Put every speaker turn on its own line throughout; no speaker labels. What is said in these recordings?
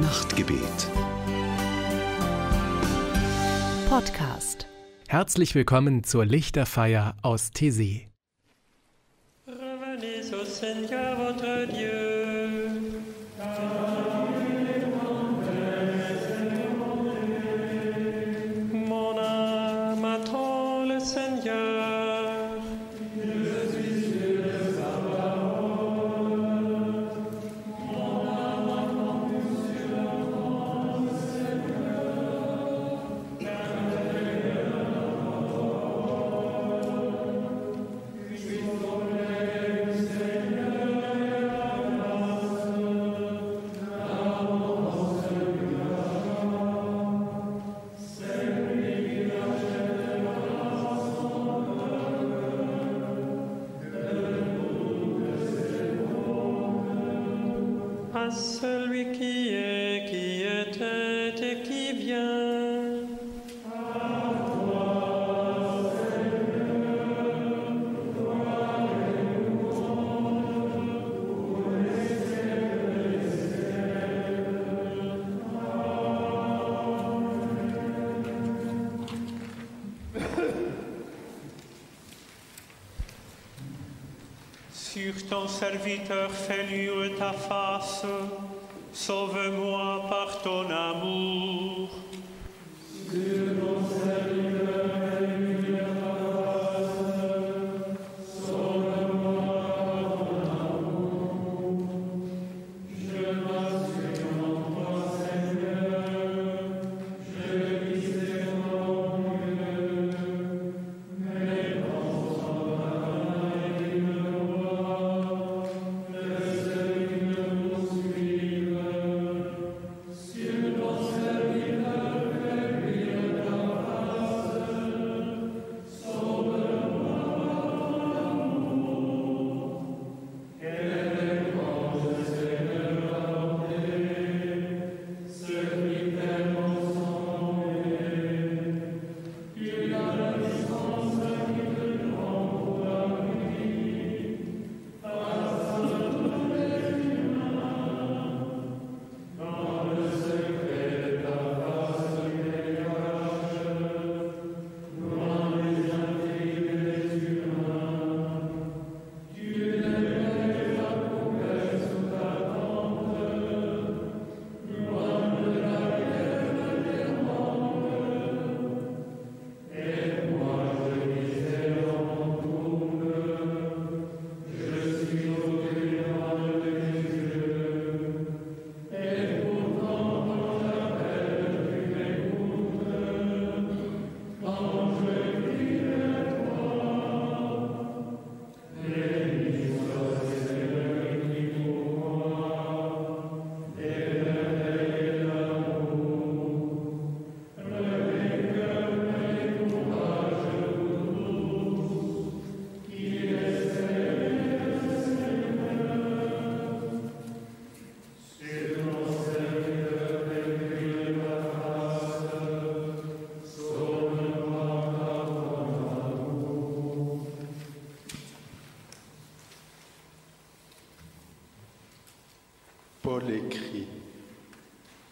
Nachtgebet.
Podcast.
Herzlich willkommen zur Lichterfeier aus Tessé.
Revenez au Seigneur votre Dieu. Mon Sur ton serviteur fais luire ta face, sauve-moi par ton amour.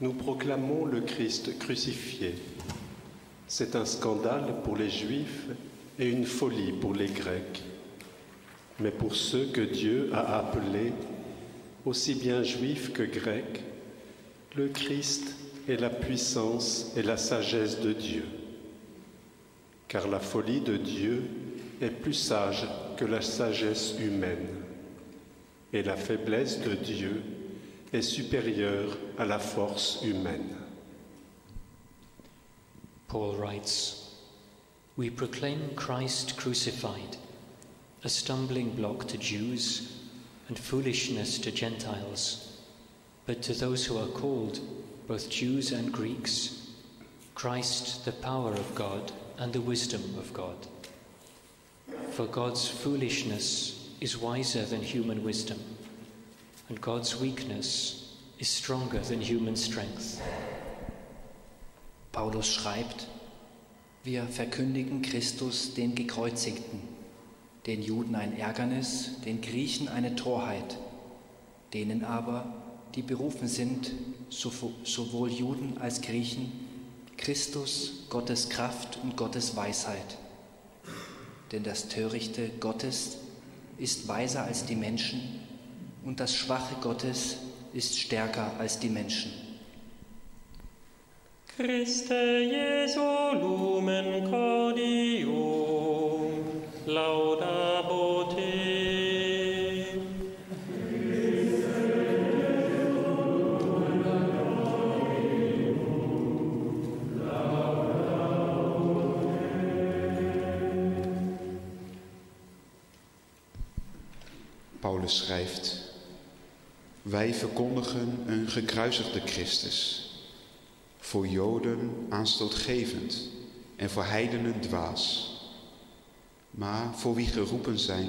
Nous proclamons le Christ crucifié. C'est un scandale pour les Juifs et une folie pour les Grecs. Mais pour ceux que Dieu a appelés, aussi bien Juifs que Grecs, le Christ est la puissance et la sagesse de Dieu. Car la folie de Dieu est plus sage que la sagesse humaine, et la faiblesse de Dieu est supérieure à la force humaine.
Paul writes, We proclaim Christ crucified, a stumbling block to Jews and foolishness to Gentiles. But to those who are called, both Jews and Greeks, Christ the power of God and the wisdom of God. For God's foolishness is wiser than human wisdom, and God's weakness is stronger than human strength.
Paulus schreibt, wir verkündigen Christus den Gekreuzigten, den Juden ein Ärgernis, den Griechen eine Torheit, denen aber, die berufen sind, sowohl Juden als Griechen, Christus, Gottes Kraft und Gottes Weisheit. Denn das Törichte Gottes ist weiser als die Menschen und das Schwache Gottes ist stärker als die Menschen.
Christe Jesu lumen cordium, laudabo te.
Paulus schrijft: Wij verkondigen een gekruisigde Christus, voor Joden aanstootgevend en voor heidenen dwaas. Maar voor wie geroepen zijn,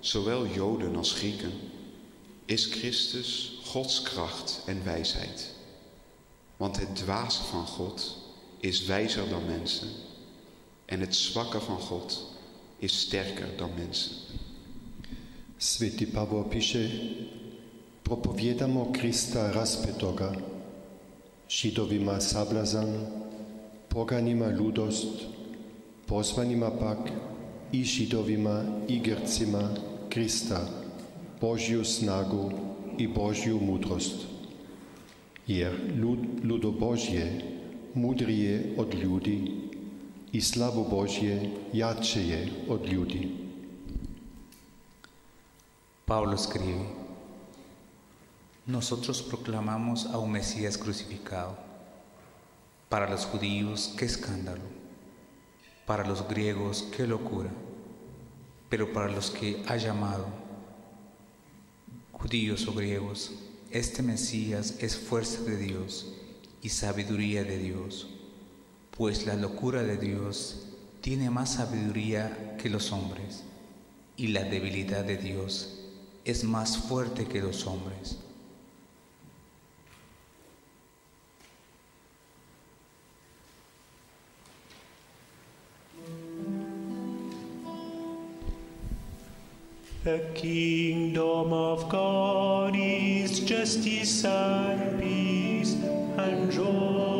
zowel Joden als Grieken, is Christus Gods kracht en wijsheid. Want het dwaze van God is wijzer dan mensen en het zwakke van God is sterker dan mensen.
Sveti Pavol piše, propovijedamo Krista raspetoga, židovima sablazan, poganima ludost, pozvanima pak i židovima i Grcima Krista, Božju snagu i Božju mudrost. Jer lud, ludo Božje mudrije od ljudi i slavo Božje jače je od ljudi.
Pablo escribe, nosotros proclamamos a un Mesías crucificado. Para los judíos, qué escándalo. Para los griegos, qué locura. Pero para los que ha llamado, judíos o griegos, este Mesías es fuerza de Dios y sabiduría de Dios, pues la locura de Dios tiene más sabiduría que los hombres y la debilidad de Dios es más fuerte que los hombres.
The kingdom of God is justice and peace and joy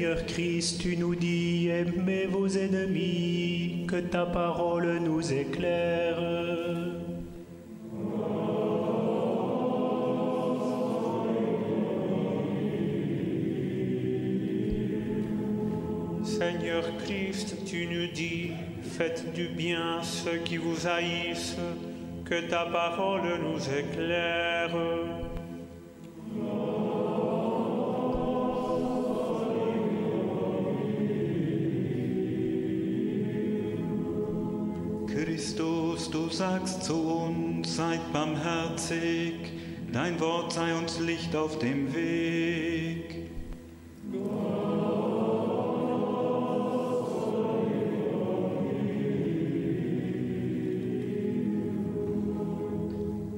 Seigneur Christ, tu nous dis, aimez vos ennemis, que ta parole nous éclaire. Seigneur Christ, tu nous dis, faites du bien ceux qui vous haïssent, que ta parole nous éclaire.
Sagst zu uns, seid barmherzig, dein Wort sei uns Licht auf dem Weg.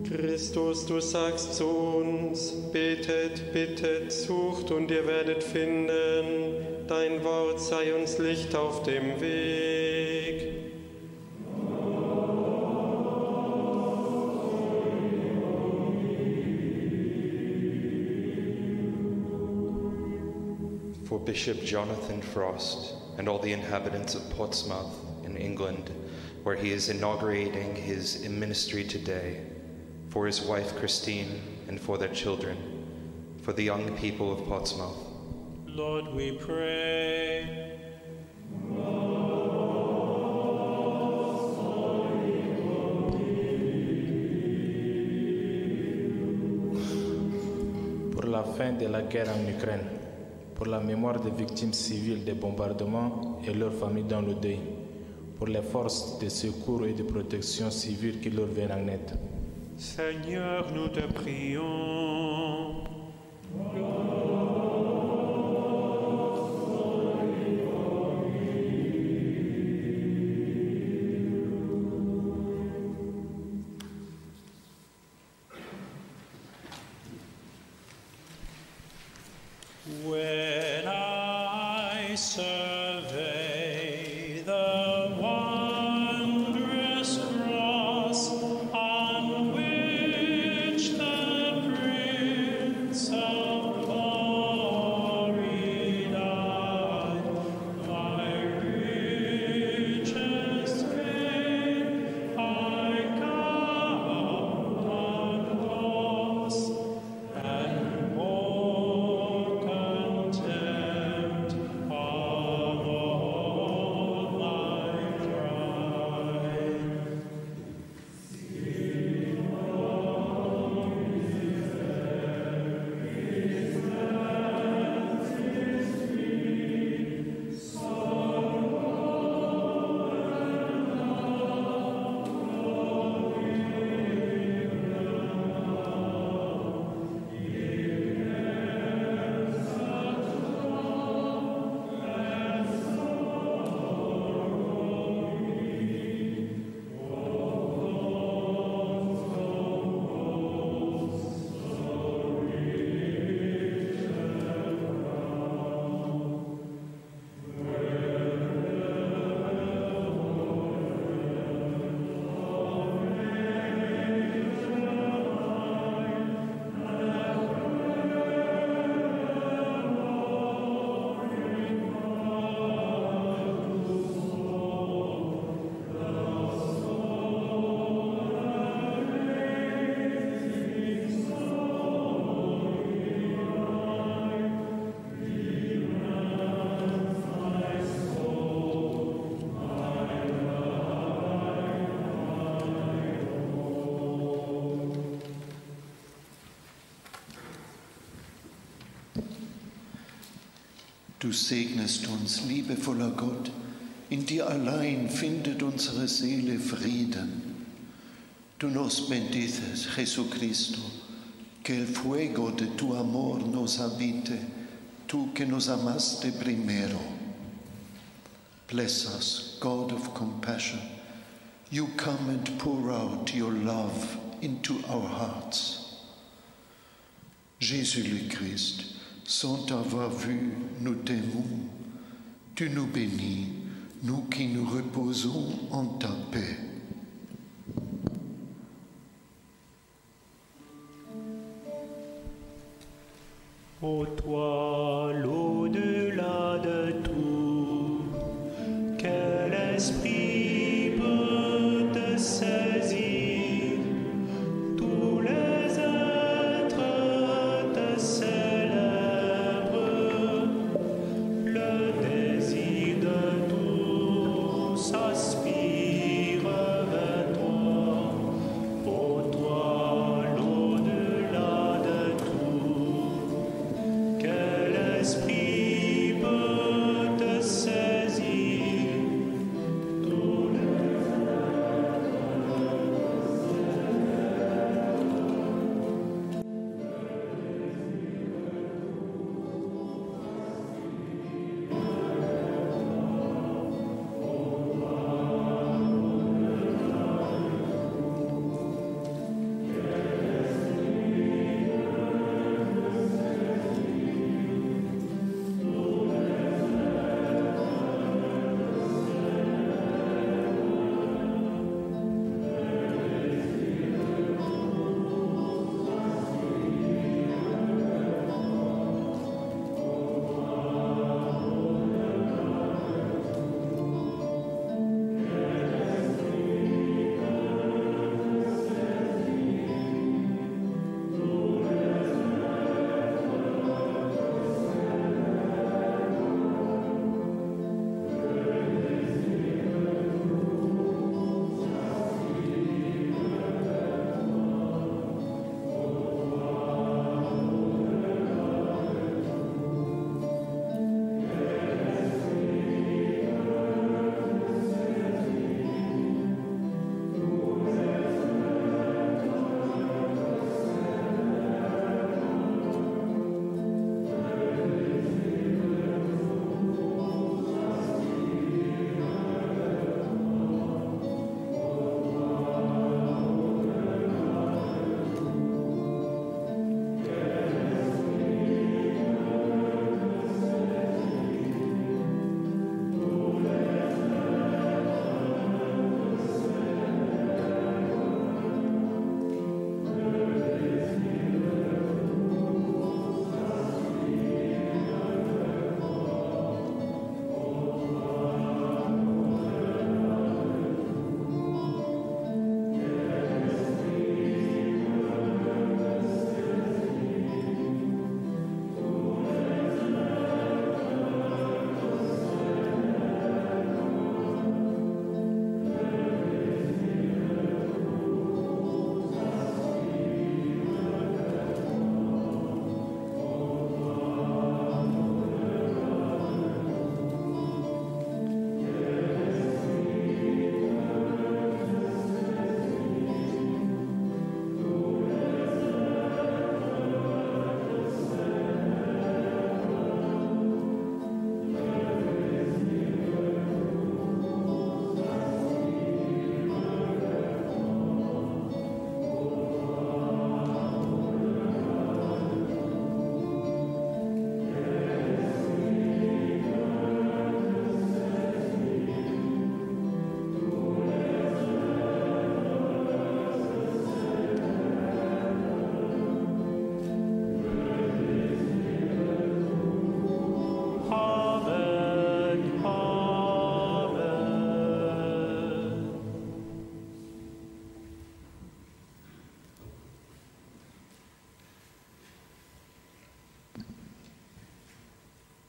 Christus, du sagst zu uns, betet, bittet, sucht und ihr werdet finden. Dein Wort sei uns Licht auf dem Weg.
Bishop Jonathan Frost and all the inhabitants of Portsmouth in England, where he is inaugurating his ministry today, for his wife Christine and for their children, for the young people of Portsmouth.
Lord, we pray.
pour la fin de la guerre en Ukraine, pour la mémoire des victimes civiles des bombardements et leurs familles dans le deuil, pour les forces de secours et de protection civile qui leur viennent en aide.
Seigneur, nous te prions.
Du segnest uns, liebevoller Gott. In dir allein findet unsere Seele Frieden. Tú nos bendices, Jesucristo, que el fuego de tu amor nos habite, tú que nos amaste primero. Bless us, God of compassion. You come and pour out your love into our hearts. Jésus le Christ, sans t'avoir vu, nous t'aimons. Tu nous bénis, nous qui nous reposons en ta paix.
Ô toi,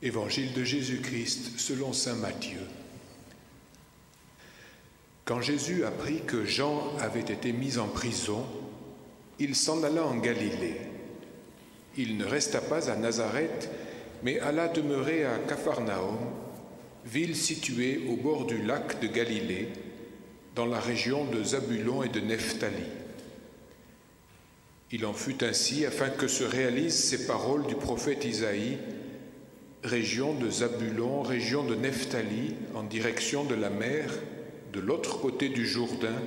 Évangile de Jésus-Christ selon Saint Matthieu. Quand Jésus apprit que Jean avait été mis en prison, il s'en alla en Galilée. Il ne resta pas à Nazareth, mais alla demeurer à Capharnaüm, ville située au bord du lac de Galilée, dans la région de Zabulon et de Nephtali. Il en fut ainsi afin que se réalisent ces paroles du prophète Isaïe, région de Zabulon, région de Nephtali, en direction de la mer, de l'autre côté du Jourdain,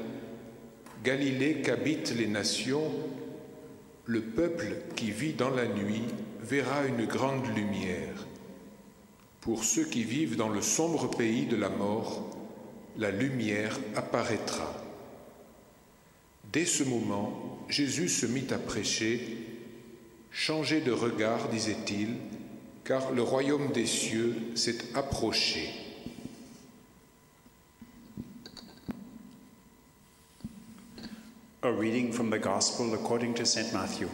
Galilée qu'habitent les nations, le peuple qui vit dans la nuit verra une grande lumière. Pour ceux qui vivent dans le sombre pays de la mort, la lumière apparaîtra. Dès ce moment, Jésus se mit à prêcher. Changez de regard, disait-il, car le royaume des cieux s'est approché.
A reading from the Gospel according to St. Matthew.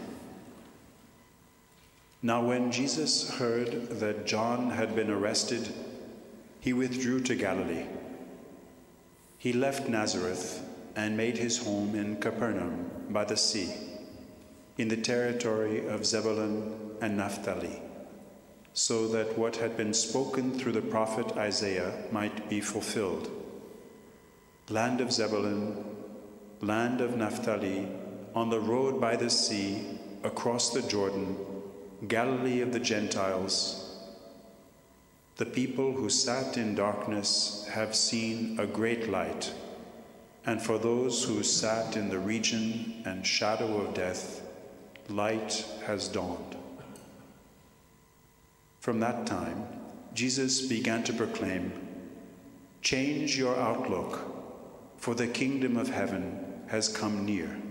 Now, when Jesus heard that John had been arrested, he withdrew to Galilee. He left Nazareth and made his home in Capernaum by the sea, in the territory of Zebulun and Naphtali, so that what had been spoken through the prophet Isaiah might be fulfilled. Land of Zebulun, land of Naphtali, on the road by the sea, across the Jordan, Galilee of the Gentiles. The people who sat in darkness have seen a great light, and for those who sat in the region and shadow of death, light has dawned. From that time, Jesus began to proclaim, Change your outlook, for the kingdom of heaven has come near.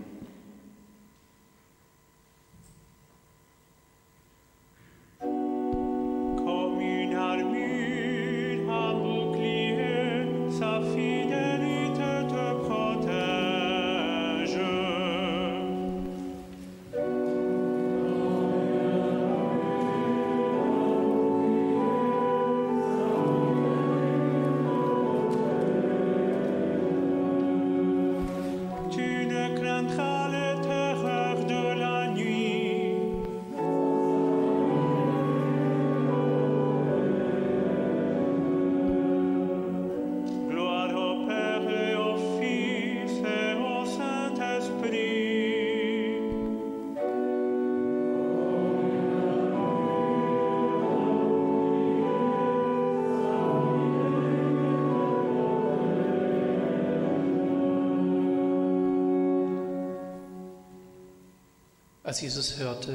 Als Jesus hörte,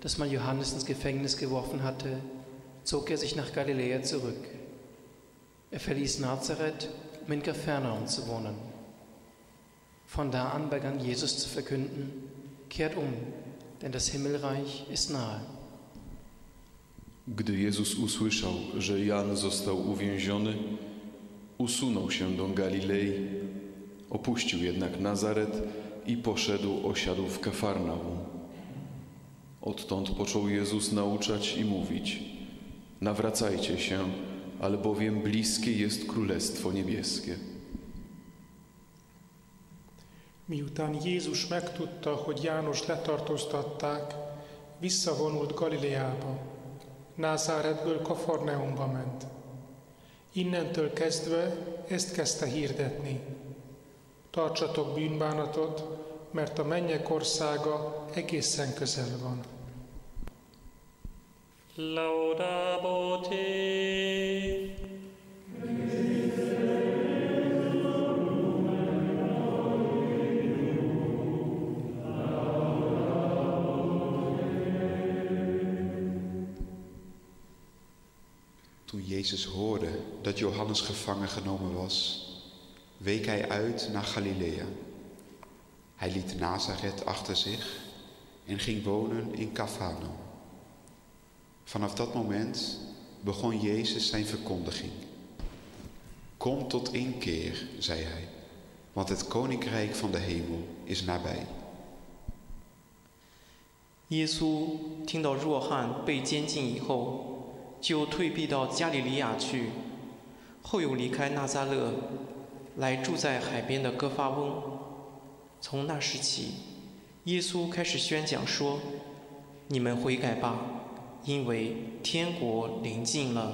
dass man Johannes ins Gefängnis geworfen hatte, zog er sich nach Galiläa zurück. Er verließ Nazareth, um in Kapernaum zu wohnen. Von da an begann Jesus zu verkünden, kehrt um, denn das Himmelreich ist nahe.
Gdy Jezus usłyszał, że Jan został uwięziony, usunął się do Galilei, opuścił jednak Nazaret i poszedł osiadł w Kafarnaum. Odtąd począł Jezus nauczać i mówić: Nawracajcie się, albowiem bliskie jest Królestwo Niebieskie.
Miután Jézus megtudta, hogy János letartóztatták, visszavonult Galileába. Názáretből Kafarneumba ment. Innentől kezdve ezt kezdte hirdetni. Tartsatok bűnbánatot, mert a mennyek országa egészen közel van.
Toen Jezus hoorde dat Johannes gevangen genomen was, week hij uit naar Galilea. Hij liet Nazareth achter zich en ging wonen in Capernaum. Vanaf dat moment begon Jezus zijn verkondiging. Kom tot inkeer, zei hij, want het koninkrijk van de hemel is nabij.
耶稣听到若翰被监禁以后，就退避到加利利亚去，后又离开纳撒勒，来住在海边的哥发翁。从那时起，耶稣开始宣讲说：“你们悔改吧， 因为天国临近了。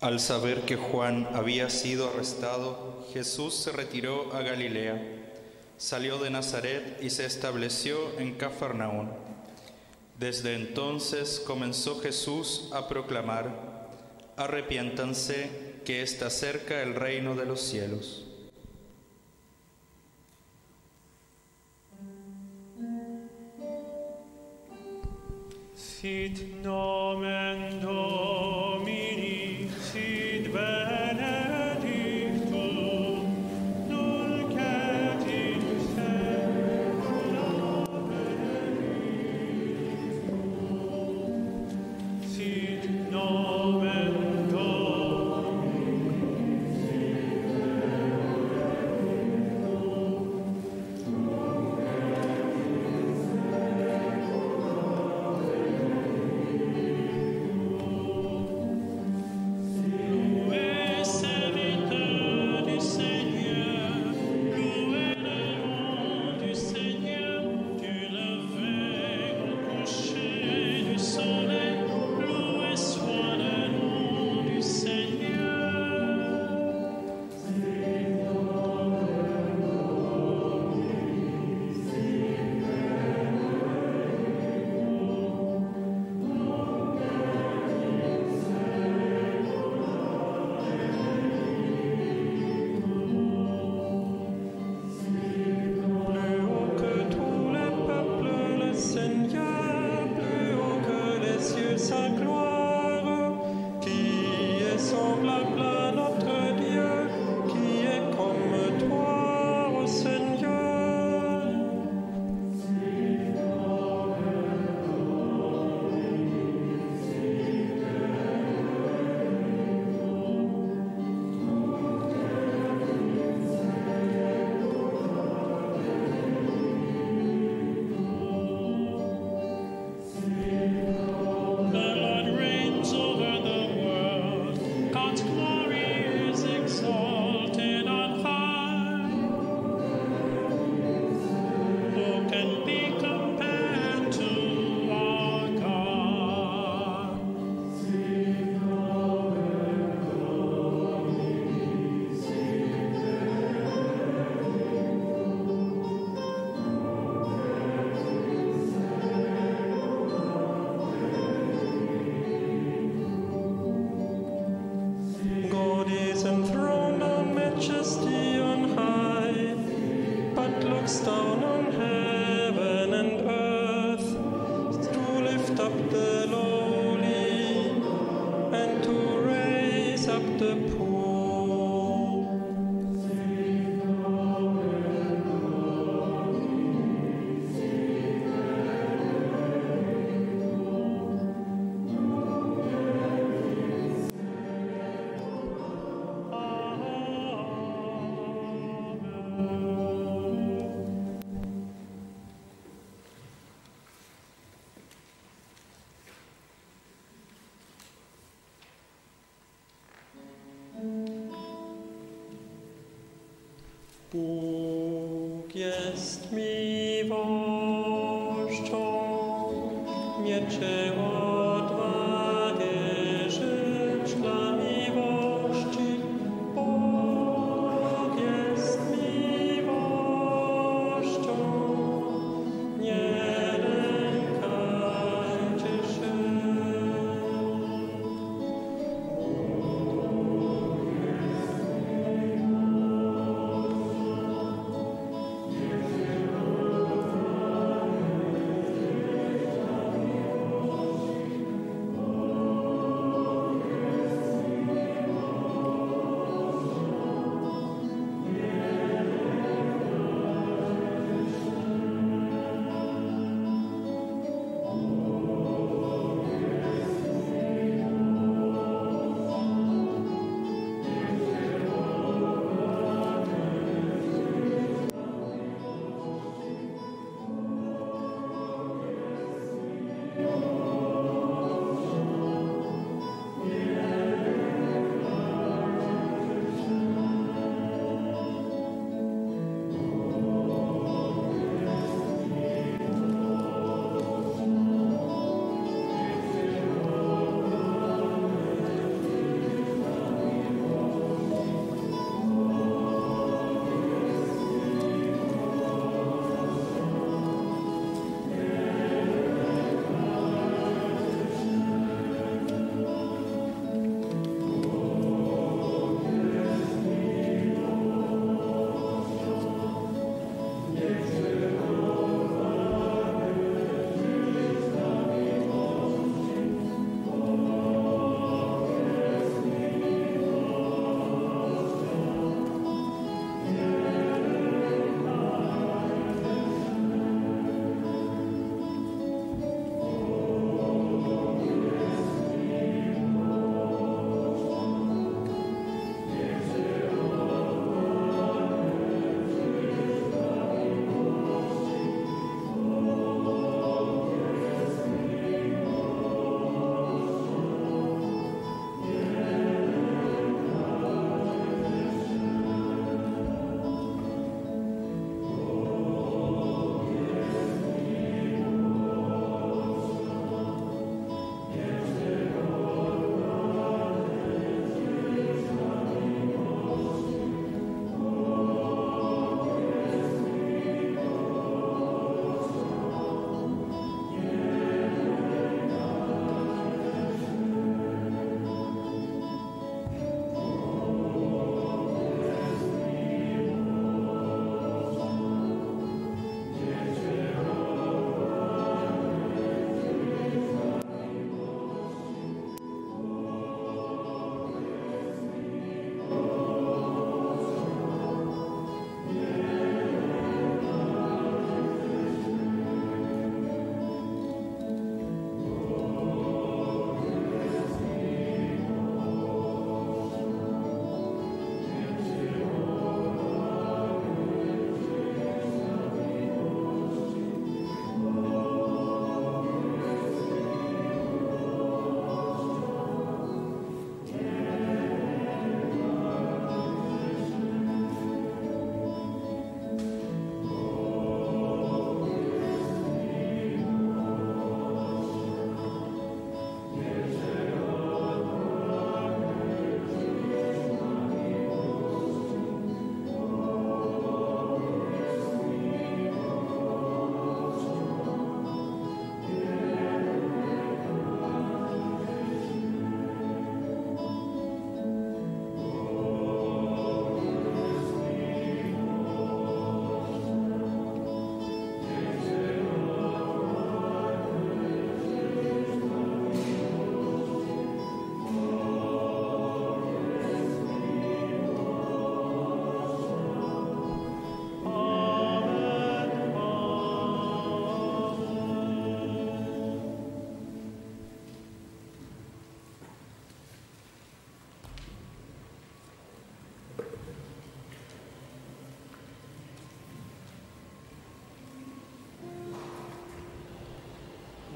Al saber que Juan había sido arrestado, Jesús se retiró a Galilea, salió de Nazaret y se estableció en Cafarnaún. Desde entonces comenzó Jesús a proclamar, arrepiéntanse que está cerca el reino de los cielos.
sit nomen Domini.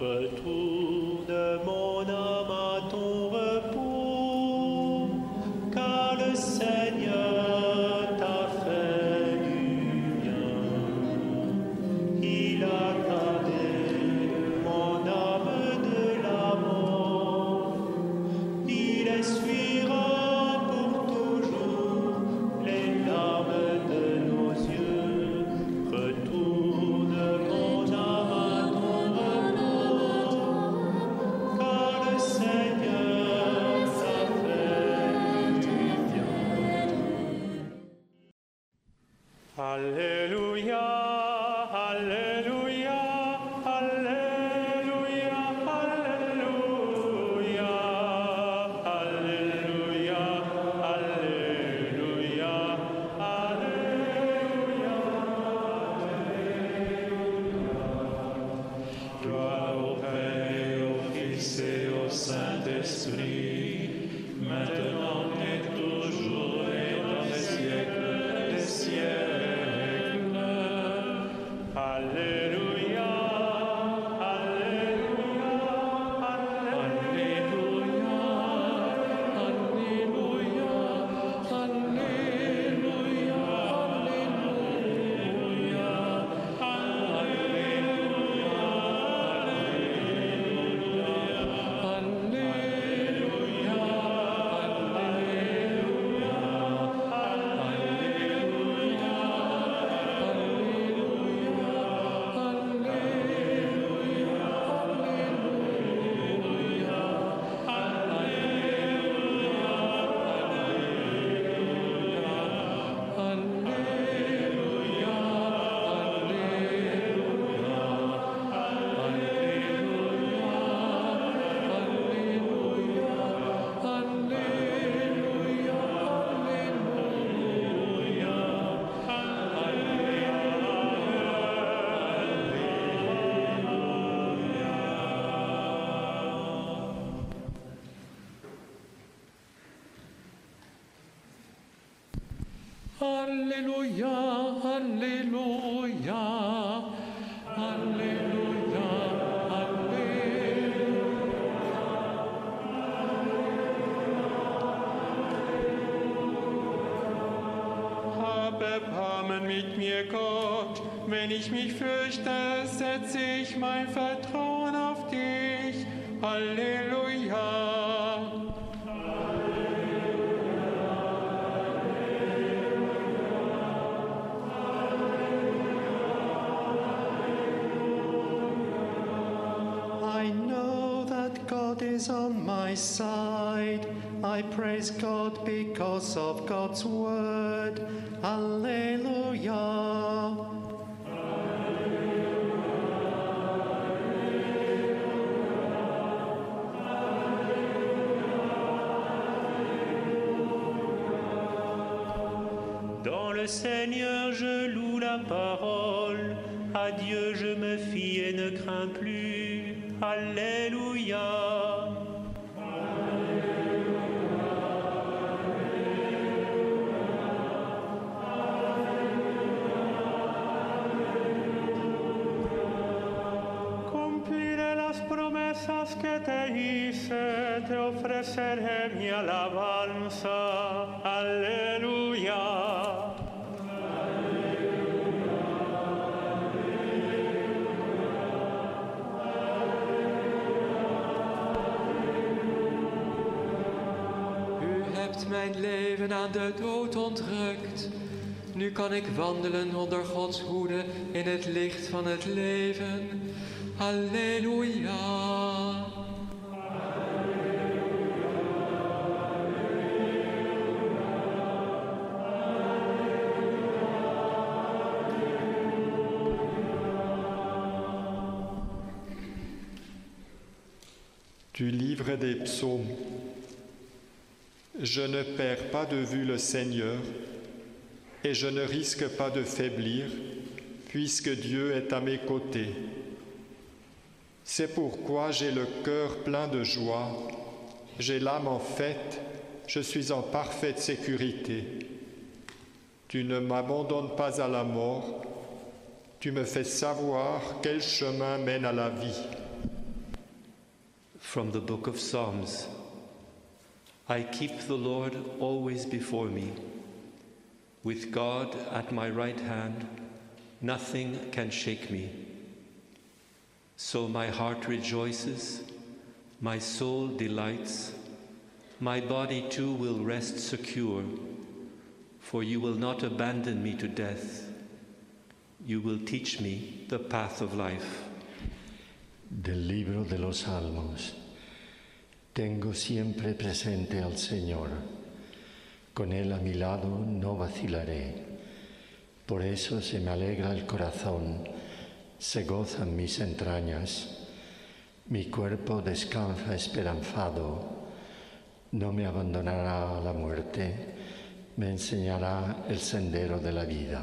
Pe tu Alléluia, Alléluia, Alléluia, Alléluia. Habe Erbarmen mit mir, Gott, wenn ich mich fürchte, setze ich mein Vertrauen auf dich. Halleluja.
Side. I praise God because of God's word. Alleluia.
Dans le Seigneur, je loue la parole. À Dieu, je me fie et ne crains plus. Alléluia. Mi.
U hebt mijn leven aan de dood ontrukt. Nu kan ik wandelen onder Gods hoede in het licht van het leven. Halleluja.
Des psaumes. Je ne perds pas de vue le Seigneur et je ne risque pas de faiblir puisque Dieu est à mes côtés. C'est pourquoi j'ai le cœur plein de joie, j'ai l'âme en fête, je suis en parfaite sécurité. Tu ne m'abandonnes pas à la mort, tu me fais savoir quel chemin mène à la vie.
From the book of Psalms I keep the Lord always before me. With God at my right hand, nothing can shake me. So my heart rejoices, my soul delights, my body too will rest secure, for you will not abandon me to death. You will teach me the path of life.
Del libro de los Salmos. Tengo siempre presente al Señor. Con Él a mi lado no vacilaré. Por eso se me alegra el corazón, se gozan mis entrañas. Mi cuerpo descansa esperanzado. No me abandonará a la muerte, me enseñará el sendero de la vida.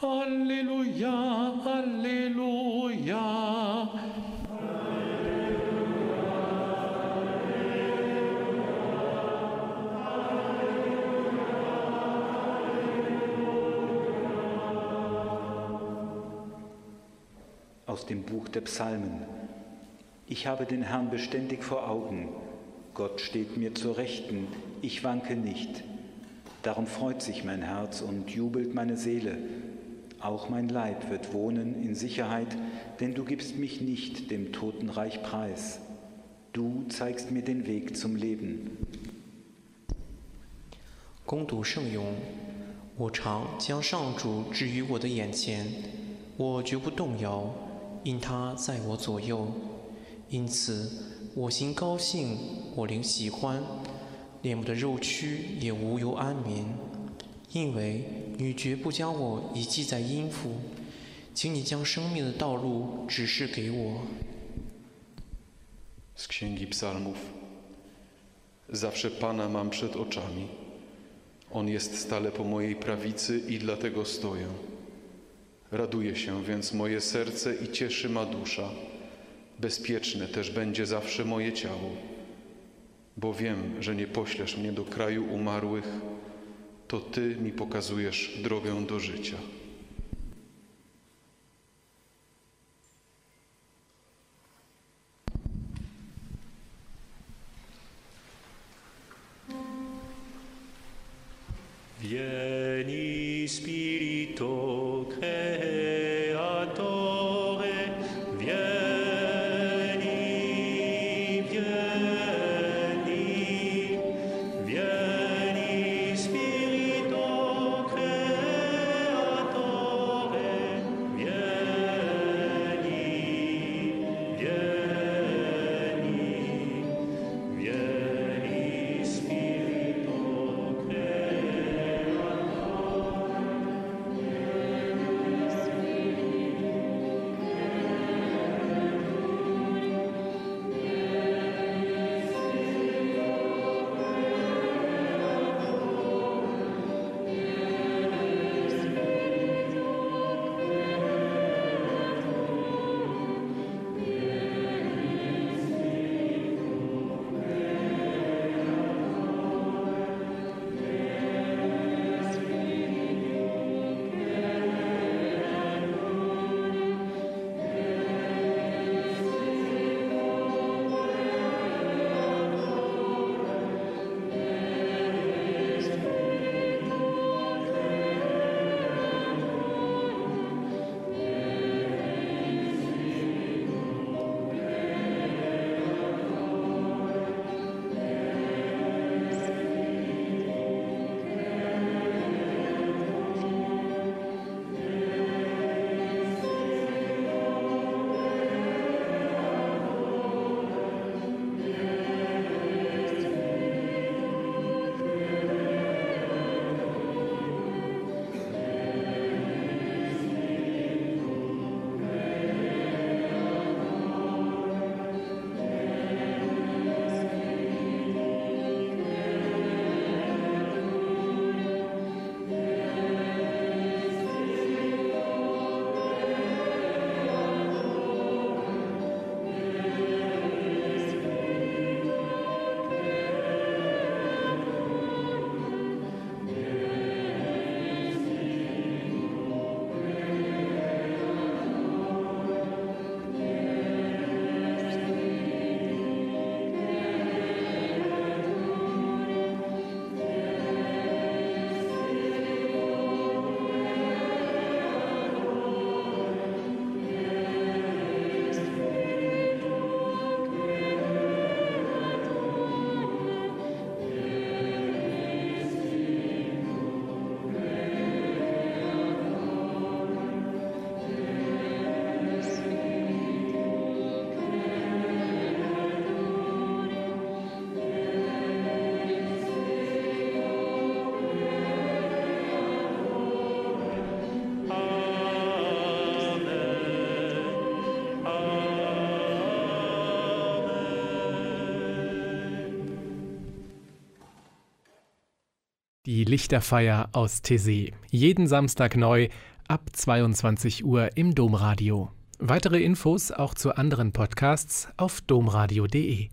Alleluia, alleluia.
Aus dem Buch der Psalmen. Ich habe den Herrn beständig vor Augen. Gott steht mir zur Rechten, ich wanke nicht. Darum freut sich mein Herz und jubelt meine Seele. Auch mein Leib wird wohnen in Sicherheit, denn du gibst mich nicht dem Totenreich preis. Du zeigst mir den Weg zum Leben.
攻读圣咏，我常将上主置于我的眼前，我绝不动摇，因他在我左右。因此，我心高兴，我灵喜欢，连我的肉躯也无忧安眠，因为你绝不将我遗弃在阴府，请你将生命的道路指示给我。
Z Księgi Psalmów. Zawsze Pana mam przed oczami. On jest stale po mojej prawicy i dlatego stoję. Raduje się więc moje serce i cieszy ma dusza. Bezpieczne też będzie zawsze moje ciało, bo wiem, że nie poślesz mnie do kraju umarłych, to Ty mi pokazujesz drogę do życia.
Vieni Spirito
Die Lichterfeier aus Tessé. Jeden Samstag neu ab 22 Uhr im Domradio. Weitere Infos auch zu anderen Podcasts auf domradio.de.